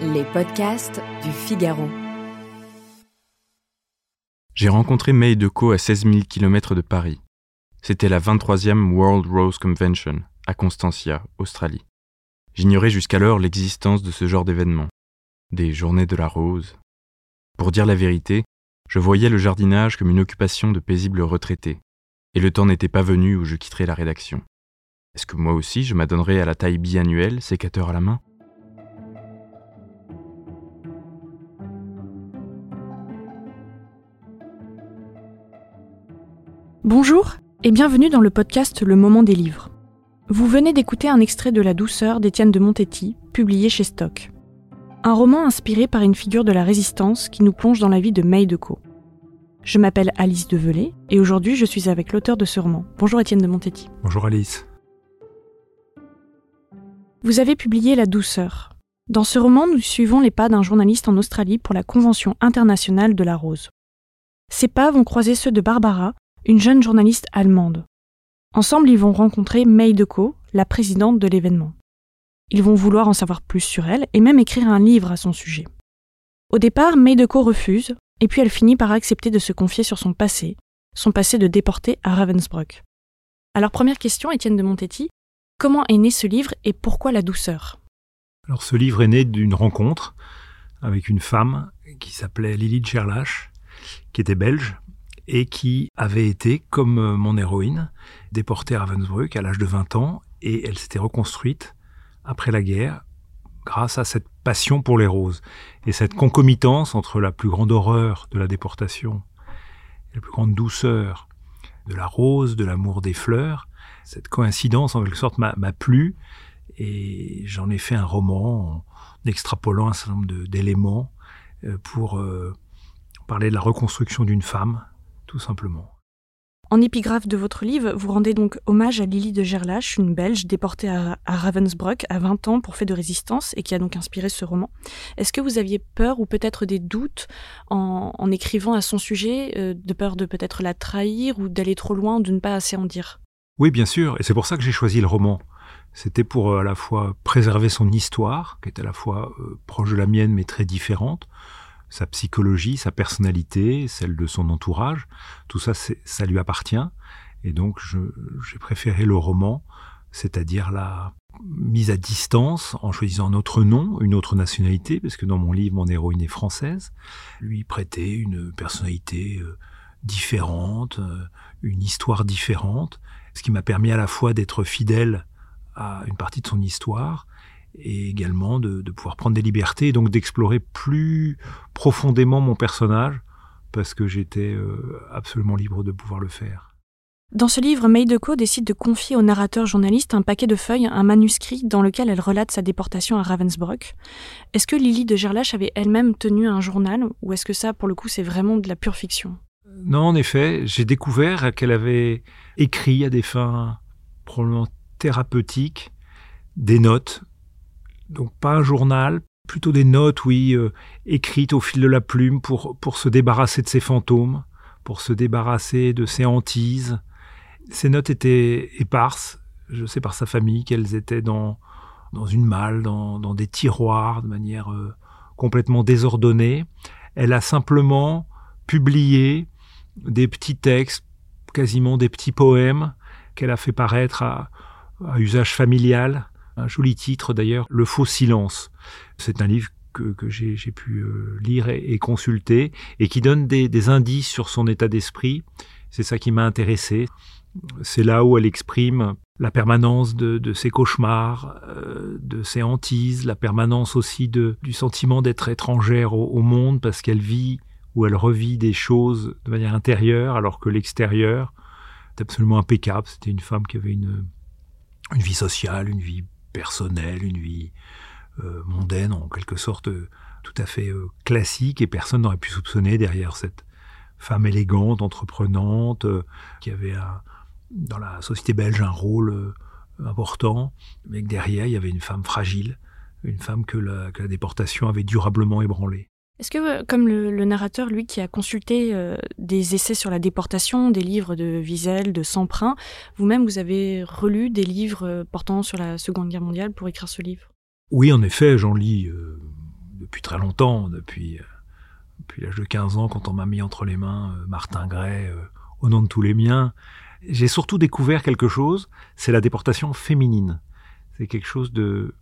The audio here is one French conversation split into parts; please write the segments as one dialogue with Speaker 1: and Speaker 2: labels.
Speaker 1: Les podcasts du Figaro.
Speaker 2: J'ai rencontré May Deco à 16 000 km de Paris. C'était la 23e World Rose Convention à Constantia, Australie. J'ignorais jusqu'alors l'existence de ce genre d'événement. Des journées de la rose. Pour dire la vérité, je voyais le jardinage comme une occupation de paisibles retraités, et le temps n'était pas venu où je quitterais la rédaction. Est-ce que moi aussi je m'adonnerais à la taille biannuelle, sécateur à la main?
Speaker 3: Bonjour et bienvenue dans le podcast Le Moment des livres. Vous venez d'écouter un extrait de La douceur d'Étienne de Montetti, publié chez Stock. Un roman inspiré par une figure de la résistance qui nous plonge dans la vie de May Decaux. Je m'appelle Alice Develay et aujourd'hui je suis avec l'auteur de ce roman. Bonjour Étienne de Montetti.
Speaker 4: Bonjour Alice.
Speaker 3: Vous avez publié La douceur. Dans ce roman, nous suivons les pas d'un journaliste en Australie pour la Convention internationale de la rose. Ses pas vont croiser ceux de Barbara, une jeune journaliste allemande. Ensemble, ils vont rencontrer May Deco, la présidente de l'événement. Ils vont vouloir en savoir plus sur elle et même écrire un livre à son sujet. Au départ, May Deco refuse, et puis elle finit par accepter de se confier sur son passé, son passé de déportée à Ravensbrück. Alors première question, Étienne de Montetti, comment est né ce livre et pourquoi la douceur?
Speaker 4: Alors ce livre est né d'une rencontre avec une femme qui s'appelait Lily Gerlach, qui était belge et qui avait été, comme euh, mon héroïne, déportée à Ravensbrück à l'âge de 20 ans et elle s'était reconstruite après la guerre grâce à cette passion pour les roses et cette concomitance entre la plus grande horreur de la déportation et la plus grande douceur de la rose, de l'amour des fleurs. Cette coïncidence, en quelque sorte, m'a plu et j'en ai fait un roman en extrapolant un certain nombre d'éléments euh, pour euh, parler de la reconstruction d'une femme tout simplement.
Speaker 3: En épigraphe de votre livre, vous rendez donc hommage à Lily de Gerlach, une Belge déportée à, Ravensbrück à 20 ans pour fait de résistance et qui a donc inspiré ce roman. Est-ce que vous aviez peur ou peut-être des doutes en, écrivant à son sujet, euh, de peur de peut-être la trahir ou d'aller trop loin, de ne pas assez en dire?
Speaker 4: Oui, bien sûr, et c'est pour ça que j'ai choisi le roman. C'était pour euh, à la fois préserver son histoire, qui est à la fois euh, proche de la mienne mais très différente, sa psychologie, sa personnalité, celle de son entourage, tout ça, ça lui appartient. Et donc, j'ai préféré le roman, c'est-à-dire la mise à distance en choisissant un autre nom, une autre nationalité, parce que dans mon livre, mon héroïne est française, lui prêter une personnalité euh, différente, une histoire différente, ce qui m'a permis à la fois d'être fidèle à une partie de son histoire et également de, pouvoir prendre des libertés et donc d'explorer plus profondément mon personnage parce que j'étais euh, absolument libre de pouvoir le faire.
Speaker 3: Dans ce livre, May Deco décide de confier au narrateur journaliste un paquet de feuilles, un manuscrit dans lequel elle relate sa déportation à Ravensbrück. Est-ce que Lily de Gerlach avait elle-même tenu un journal ou est-ce que ça, pour le coup, c'est vraiment de la pure fiction?
Speaker 4: Non, en effet, j'ai découvert qu'elle avait écrit à des fins probablement thérapeutiques des notes donc pas un journal, plutôt des notes, oui, euh, écrites au fil de la plume pour, pour se débarrasser de ses fantômes, pour se débarrasser de ses hantises. Ces notes étaient éparses, je sais par sa famille qu'elles étaient dans, dans une malle, dans, dans des tiroirs, de manière euh, complètement désordonnée. Elle a simplement publié des petits textes, quasiment des petits poèmes qu'elle a fait paraître à, usage familial un joli titre d'ailleurs, Le faux silence. C'est un livre que, j'ai pu euh, lire et, consulter et qui donne des, indices sur son état d'esprit. C'est ça qui m'a intéressé. C'est là où elle exprime la permanence de, ses cauchemars, euh, de ses hantises, la permanence aussi de, du sentiment d'être étrangère au monde parce qu'elle vit ou elle revit des choses de manière intérieure alors que l'extérieur est absolument impeccable. C'était une femme qui avait une, vie sociale, une vie personnelle, une vie euh, mondaine, en quelque sorte euh, tout à fait euh, classique, et personne n'aurait pu soupçonner derrière cette femme élégante, entreprenante, qui avait dans la société belge un rôle important, mais que derrière il y avait une femme fragile, une femme que la déportation avait durablement ébranlée.
Speaker 3: Est-ce que, comme le, narrateur, lui, qui a consulté euh, des essais sur la déportation, des livres de Wiesel, de Samprin, vous-même, vous avez relu des livres euh, portant sur la Seconde Guerre mondiale pour écrire ce livre?
Speaker 4: Oui, en effet, j'en lis euh, depuis très longtemps, depuis, depuis l'âge de 15 ans, quand on m'a mis entre les mains Martin Gray, au nom de tous les miens. J'ai surtout découvert quelque chose, c'est la déportation féminine. C'est quelque chose de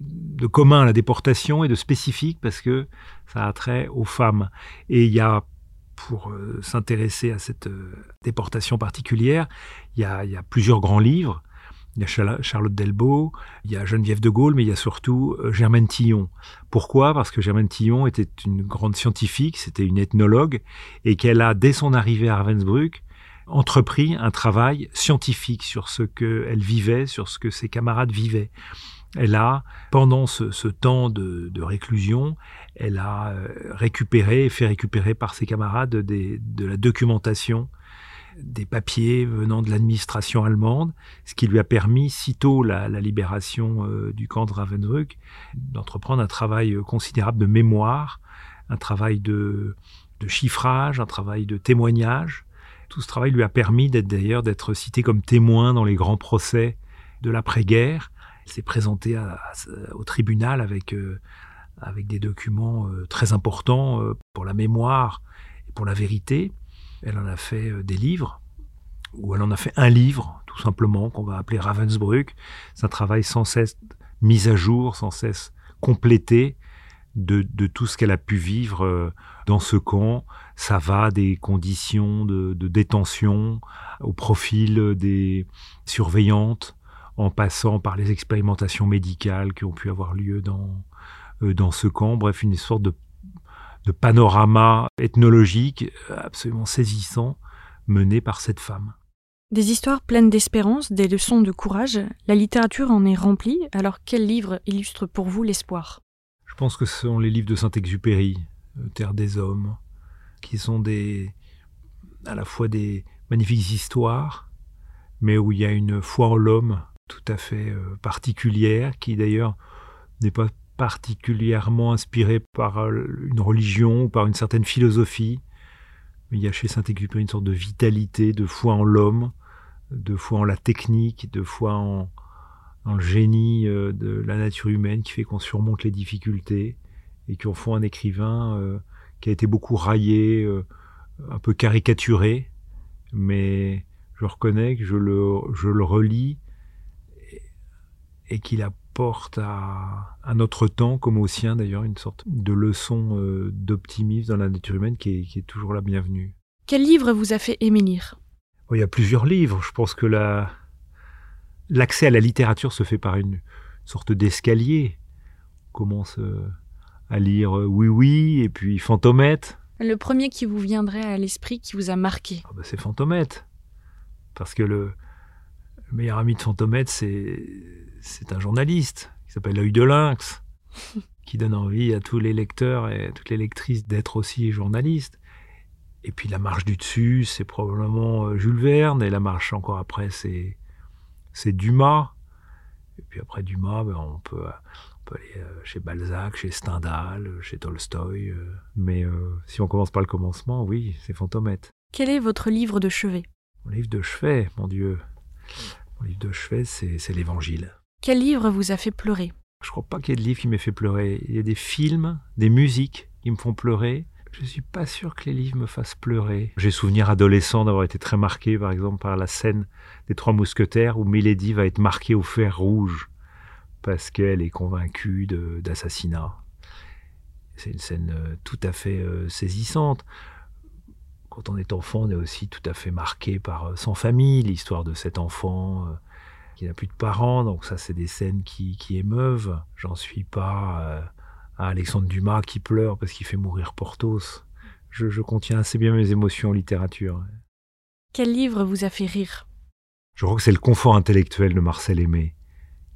Speaker 4: de commun à la déportation et de spécifique parce que ça a trait aux femmes. Et il y a, pour euh, s'intéresser à cette euh, déportation particulière, il y, a, plusieurs grands livres. Il y a Charlotte Delbo, il y a Geneviève de Gaulle, mais il y a surtout euh, Germaine Tillon. Pourquoi? Parce que Germaine Tillon était une grande scientifique, c'était une ethnologue, et qu'elle a, dès son arrivée à Ravensbrück, entrepris un travail scientifique sur ce qu'elle vivait, sur ce que ses camarades vivaient. Elle a, pendant ce, temps de, réclusion, elle a euh, récupéré, fait récupérer par ses camarades de la documentation, des papiers venant de l'administration allemande, ce qui lui a permis, sitôt la, libération euh, du camp de Ravensbrück, d'entreprendre un travail considérable de mémoire, un travail de, de chiffrage, un travail de témoignage. Tout ce travail lui a permis d'être d'ailleurs d'être cité comme témoin dans les grands procès de l'après-guerre s'est présentée au tribunal avec, euh, avec des documents euh, très importants euh, pour la mémoire et pour la vérité. Elle en a fait des livres, ou elle en a fait un livre, tout simplement, qu'on va appeler Ravensbrück. C'est un travail sans cesse mis à jour, sans cesse complété de, tout ce qu'elle a pu vivre dans ce camp. Ça va des conditions de détention au profil des surveillantes, en passant par les expérimentations médicales qui ont pu avoir lieu dans, euh, dans ce camp. Bref, une sorte de, de panorama ethnologique absolument saisissant mené par cette femme.
Speaker 3: Des histoires pleines d'espérance, des leçons de courage, la littérature en est remplie, alors quel livre illustre pour vous l'espoir?
Speaker 4: Je pense que ce sont les livres de Saint-Exupéry, euh, Terre des Hommes, qui sont des, à la fois des magnifiques histoires, mais où il y a une foi en l'homme tout à fait euh, particulière, qui d'ailleurs n'est pas particulièrement inspirée par euh, une religion ou par une certaine philosophie. Il y a chez Saint-Exupéry une sorte de vitalité, de foi en l'homme, de foi en la technique, de foi en, le génie euh, de la nature humaine qui fait qu'on surmonte les difficultés et qui en font un écrivain qui a été beaucoup raillé, un peu caricaturé, mais je reconnais que je le, je le relis et qu'il apporte à, notre temps, comme au sien d'ailleurs, une sorte de leçon euh, d'optimisme dans la nature humaine qui est, toujours la bienvenue.
Speaker 3: Quel livre vous a fait aimer lire?
Speaker 4: Il y a plusieurs livres. Je pense que l'accès à la littérature se fait par une sorte d'escalier. On commence euh, à lire euh, Oui Oui et puis Fantomette.
Speaker 3: Le premier qui vous viendrait à l'esprit, qui vous a marqué?
Speaker 4: Ah bah, C'est Fantomette. Parce que le, le meilleur ami de Fantomette, c'est c'est un journaliste qui s'appelle L'œil de lynx, qui donne envie à tous les lecteurs et à toutes les lectrices d'être aussi journalistes. Et puis la marche du dessus, c'est probablement euh, Jules Verne, et la marche encore après, c'est, c'est Dumas. Et puis après Dumas, ben, on, peut, aller euh, chez Balzac, chez Stendhal, chez Tolstoï. Euh. Mais si on commence par le commencement, oui, c'est Fantomette.
Speaker 3: Quel est votre livre de chevet?
Speaker 4: Mon livre de chevet, mon Dieu. Mon livre de chevet, c'est l'Évangile.
Speaker 3: Quel livre vous a fait pleurer?
Speaker 4: Je crois pas qu'il y ait de livre qui m'ait fait pleurer. Il y a des films, des musiques qui me font pleurer. Je suis pas sûr que les livres me fassent pleurer. J'ai souvenir adolescent d'avoir été très marqué, par exemple, par la scène des Trois Mousquetaires où Milady va être marquée au fer rouge parce qu'elle est convaincue d'assassinat. C'est une scène euh, tout à fait euh, saisissante. Quand on est enfant, on est aussi tout à fait marqué par euh, son famille, l'histoire de cet enfant qui n'a plus de parents, donc ça c'est des scènes qui, émeuvent. J'en suis pas euh, à Alexandre Dumas qui pleure parce qu'il fait mourir Porthos. Je, contiens assez bien mes émotions en littérature.
Speaker 3: Quel livre vous a fait rire?
Speaker 4: Je crois que c'est le confort intellectuel de Marcel Aimé,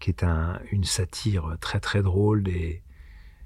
Speaker 4: qui est un, une satire très très drôle des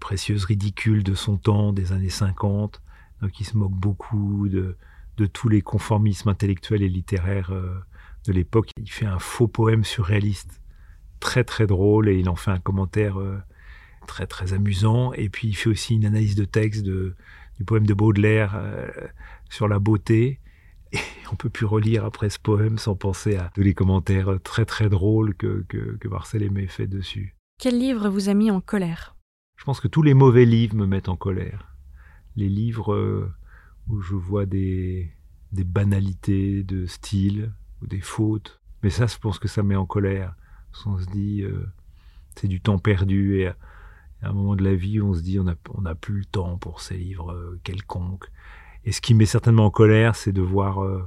Speaker 4: précieuses ridicules de son temps, des années 50. Donc il se moque beaucoup de, de tous les conformismes intellectuels et littéraires euh, de l'époque. Il fait un faux poème surréaliste très très drôle et il en fait un commentaire euh, très très amusant. Et puis il fait aussi une analyse de texte de, du poème de Baudelaire euh, sur la beauté. Et on peut plus relire après ce poème sans penser à tous les commentaires très très drôles que, que, que Marcel Aimé fait dessus.
Speaker 3: Quel livre vous a mis en colère?
Speaker 4: Je pense que tous les mauvais livres me mettent en colère. Les livres euh, où je vois des, des banalités de style ou des fautes. Mais ça, je pense que ça met en colère. Qu'on se dit, euh, c'est du temps perdu. Et à, à un moment de la vie, on se dit, on n'a on a plus le temps pour ces livres euh, quelconques. Et ce qui met certainement en colère, c'est de voir euh,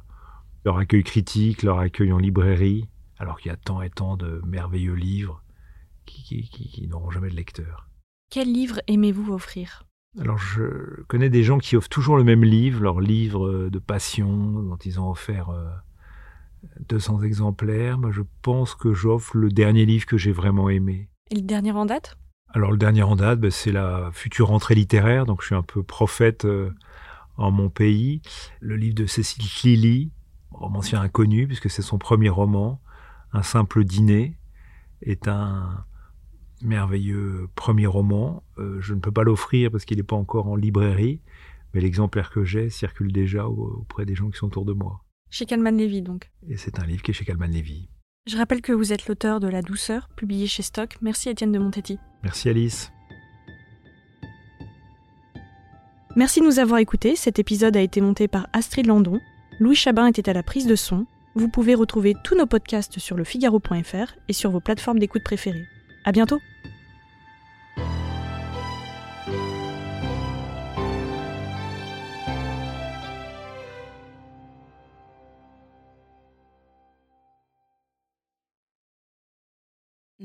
Speaker 4: leur accueil critique, leur accueil en librairie, alors qu'il y a tant et tant de merveilleux livres qui, qui, qui, qui n'auront jamais de lecteur.
Speaker 3: Quel livre aimez-vous offrir?
Speaker 4: Alors je connais des gens qui offrent toujours le même livre, leur livre de passion, dont ils ont offert 200 exemplaires. Moi, je pense que j'offre le dernier livre que j'ai vraiment aimé.
Speaker 3: Et le dernier en date?
Speaker 4: Alors le dernier en date, ben, c'est la future rentrée littéraire, donc je suis un peu prophète euh, en mon pays. Le livre de Cécile Lilly, romancier inconnu, puisque c'est son premier roman, Un simple dîner, est un merveilleux premier roman. Euh, je ne peux pas l'offrir parce qu'il n'est pas encore en librairie, mais l'exemplaire que j'ai circule déjà au- auprès des gens qui sont autour de moi.
Speaker 3: Chez Calman Levy, donc.
Speaker 4: Et c'est un livre qui est chez Calman Levy.
Speaker 3: Je rappelle que vous êtes l'auteur de La douceur, publié chez Stock. Merci Étienne de Montetti.
Speaker 4: Merci Alice.
Speaker 3: Merci de nous avoir écoutés. Cet épisode a été monté par Astrid Landon. Louis Chabin était à la prise de son. Vous pouvez retrouver tous nos podcasts sur lefigaro.fr et sur vos plateformes d'écoute préférées. À bientôt!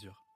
Speaker 5: mesure.